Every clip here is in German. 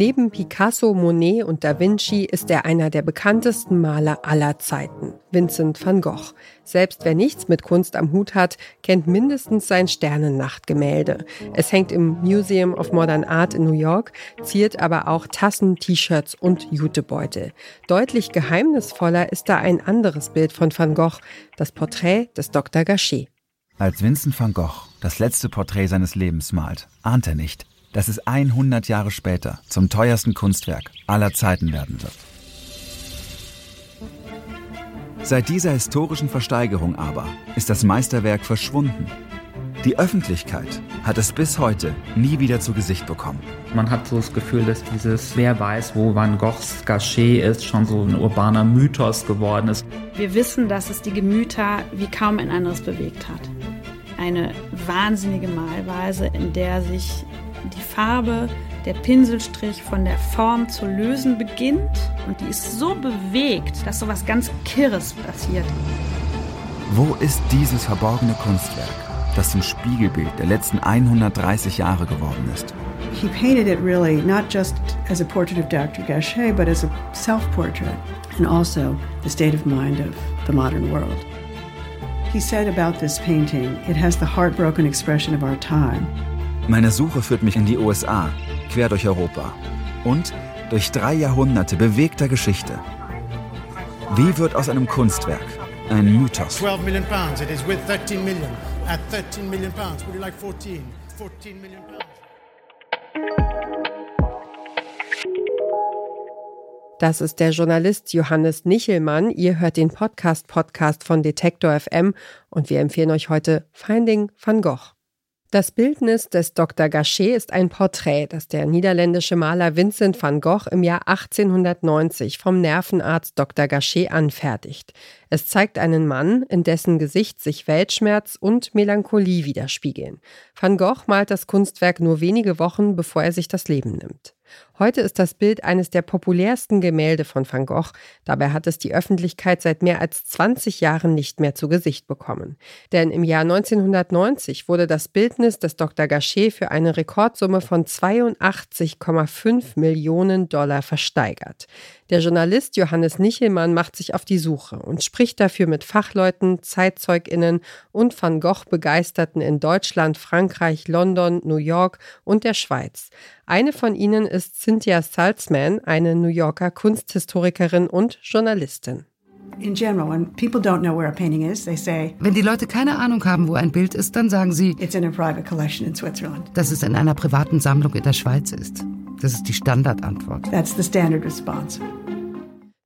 Neben Picasso, Monet und Da Vinci ist er einer der bekanntesten Maler aller Zeiten, Vincent van Gogh. Selbst wer nichts mit Kunst am Hut hat, kennt mindestens sein Sternennachtgemälde. Es hängt im Museum of Modern Art in New York, ziert aber auch Tassen, T-Shirts und Jutebeutel. Deutlich geheimnisvoller ist da ein anderes Bild von Van Gogh, das Porträt des Dr. Gachet. Als Vincent van Gogh das letzte Porträt seines Lebens malt, ahnt er nicht, dass es 100 Jahre später zum teuersten Kunstwerk aller Zeiten werden wird. Seit dieser historischen Versteigerung aber ist das Meisterwerk verschwunden. Die Öffentlichkeit hat es bis heute nie wieder zu Gesicht bekommen. Man hat so das Gefühl, dass dieses Wer weiß, wo Van Goghs Gachet ist, schon so ein urbaner Mythos geworden ist. Wir wissen, dass es die Gemüter wie kaum ein anderes bewegt hat. Eine wahnsinnige Malweise, in der sich die Farbe, der Pinselstrich von der Form zu lösen beginnt und die ist so bewegt, dass so was ganz Kirres passiert. Wo ist dieses verborgene Kunstwerk, das zum Spiegelbild der letzten 130 Jahre geworden ist? He painted it really not just as a portrait of Dr. Gachet, but as a self-portrait and also the state of mind of the modern world. He said about this painting, it has the heartbroken expression of our time. Meine Suche führt mich in die USA, quer durch Europa und durch drei Jahrhunderte bewegter Geschichte. Wie wird aus einem Kunstwerk ein Mythos? 12 million pounds. It is with 13 million. At 13 million pounds. Would you like 14? 14 million pounds. Das ist der Journalist Johannes Nichelmann. Ihr hört den Podcast Podcast von Detektor FM und wir empfehlen euch heute Finding van Gogh. Das Bildnis des Dr. Gachet ist ein Porträt, das der niederländische Maler Vincent van Gogh im Jahr 1890 vom Nervenarzt Dr. Gachet anfertigt. Es zeigt einen Mann, in dessen Gesicht sich Weltschmerz und Melancholie widerspiegeln. Van Gogh malt das Kunstwerk nur wenige Wochen, bevor er sich das Leben nimmt. Heute ist das Bild eines der populärsten Gemälde von Van Gogh. Dabei hat es die Öffentlichkeit seit mehr als 20 Jahren nicht mehr zu Gesicht bekommen. Denn im Jahr 1990 wurde das Bildnis des Dr. Gachet für eine Rekordsumme von 82,5 Millionen Dollar versteigert. Der Journalist Johannes Nichelmann macht sich auf die Suche und spricht dafür mit Fachleuten, ZeitzeugInnen und Van Gogh-Begeisterten in Deutschland, Frankreich, London, New York und der Schweiz. Eine von ihnen ist Cynthia Salzman, eine New Yorker Kunsthistorikerin und Journalistin. In general, when people don't know where a painting is, they say, Wenn die Leute keine Ahnung haben, wo ein Bild ist, dann sagen sie, it's in a private collection in Switzerland. dass es in einer privaten Sammlung in der Schweiz ist. Das ist die Standardantwort. That's the standard response.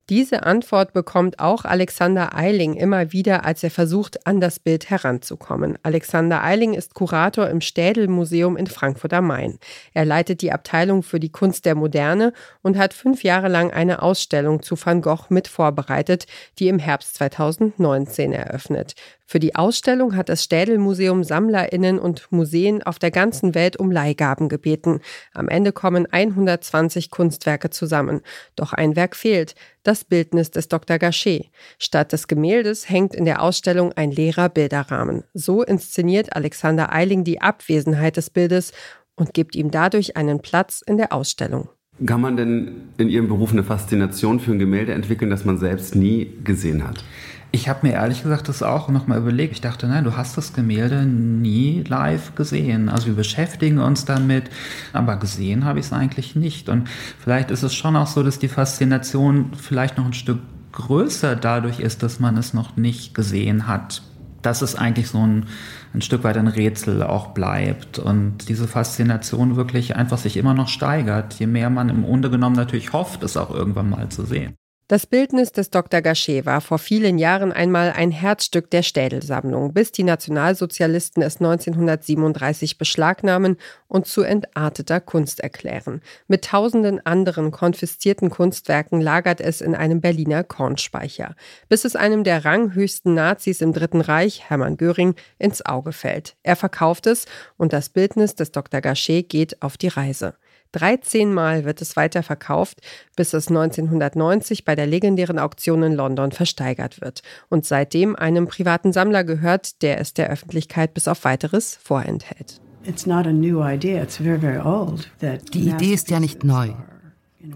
Diese Antwort bekommt auch Alexander Eiling immer wieder, als er versucht, an das Bild heranzukommen. Alexander Eiling ist Kurator im Städel-Museum in Frankfurt am Main. Er leitet die Abteilung für die Kunst der Moderne und hat fünf Jahre lang eine Ausstellung zu Van Gogh mit vorbereitet, die im Herbst 2019 eröffnet. Für die Ausstellung hat das Städel-Museum SammlerInnen und Museen auf der ganzen Welt um Leihgaben gebeten. Am Ende kommen 120 Kunstwerke zusammen. Doch ein Werk fehlt, das Bildnis des Dr. Gachet. Statt des Gemäldes hängt in der Ausstellung ein leerer Bilderrahmen. So inszeniert Alexander Eiling die Abwesenheit des Bildes und gibt ihm dadurch einen Platz in der Ausstellung. Kann man denn in Ihrem Beruf eine Faszination für ein Gemälde entwickeln, das man selbst nie gesehen hat? Ich habe mir ehrlich gesagt das auch nochmal überlegt. Ich dachte, nein, du hast das Gemälde nie live gesehen. Also wir beschäftigen uns damit, aber gesehen habe ich es eigentlich nicht. Und vielleicht ist es schon auch so, dass die Faszination vielleicht noch ein Stück größer dadurch ist, dass man es noch nicht gesehen hat. Dass es eigentlich so ein, ein Stück weit ein Rätsel auch bleibt und diese Faszination wirklich einfach sich immer noch steigert, je mehr man im Grunde genommen natürlich hofft, es auch irgendwann mal zu sehen. Das Bildnis des Dr. Gachet war vor vielen Jahren einmal ein Herzstück der Städelsammlung, bis die Nationalsozialisten es 1937 beschlagnahmen und zu entarteter Kunst erklären. Mit tausenden anderen konfiszierten Kunstwerken lagert es in einem Berliner Kornspeicher, bis es einem der ranghöchsten Nazis im Dritten Reich, Hermann Göring, ins Auge fällt. Er verkauft es und das Bildnis des Dr. Gachet geht auf die Reise. 13 Mal wird es weiterverkauft, bis es 1990 bei der legendären Auktion in London versteigert wird und seitdem einem privaten Sammler gehört, der es der Öffentlichkeit bis auf weiteres vorenthält. Die Idee ist ja nicht neu.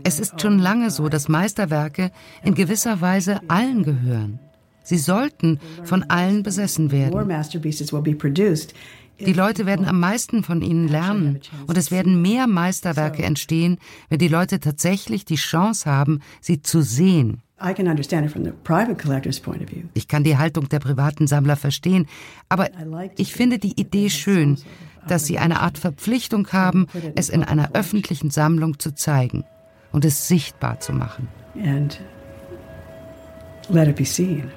Es ist schon lange so, dass Meisterwerke in gewisser Weise allen gehören. Sie sollten von allen besessen werden. Die Leute werden am meisten von ihnen lernen und es werden mehr Meisterwerke entstehen, wenn die Leute tatsächlich die Chance haben, sie zu sehen. Ich kann die Haltung der privaten Sammler verstehen, aber ich finde die Idee schön, dass sie eine Art Verpflichtung haben, es in einer öffentlichen Sammlung zu zeigen und es sichtbar zu machen. And let it be seen.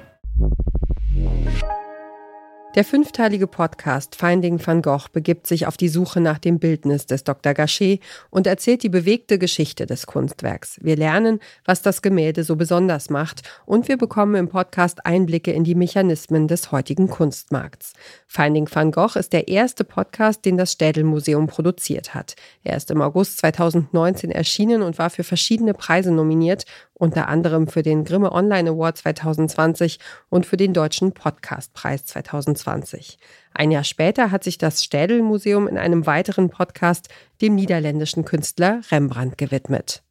Der fünfteilige Podcast Finding van Gogh begibt sich auf die Suche nach dem Bildnis des Dr. Gachet und erzählt die bewegte Geschichte des Kunstwerks. Wir lernen, was das Gemälde so besonders macht und wir bekommen im Podcast Einblicke in die Mechanismen des heutigen Kunstmarkts. Finding van Gogh ist der erste Podcast, den das Städel Museum produziert hat. Er ist im August 2019 erschienen und war für verschiedene Preise nominiert unter anderem für den Grimme Online Award 2020 und für den Deutschen Podcastpreis 2020. Ein Jahr später hat sich das Städel Museum in einem weiteren Podcast dem niederländischen Künstler Rembrandt gewidmet.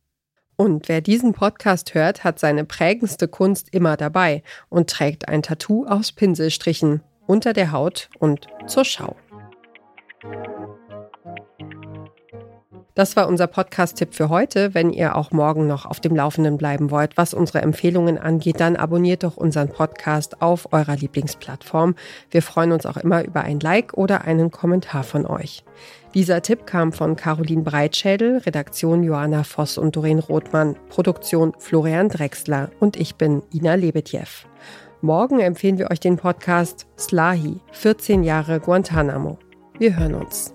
Und wer diesen Podcast hört, hat seine prägendste Kunst immer dabei und trägt ein Tattoo aus Pinselstrichen unter der Haut und zur Schau. Das war unser Podcast-Tipp für heute. Wenn ihr auch morgen noch auf dem Laufenden bleiben wollt, was unsere Empfehlungen angeht, dann abonniert doch unseren Podcast auf eurer Lieblingsplattform. Wir freuen uns auch immer über ein Like oder einen Kommentar von euch. Dieser Tipp kam von Caroline Breitschädel, Redaktion Johanna Voss und Doreen Rothmann, Produktion Florian Drexler und ich bin Ina Lebetjew. Morgen empfehlen wir euch den Podcast Slahi, 14 Jahre Guantanamo. Wir hören uns.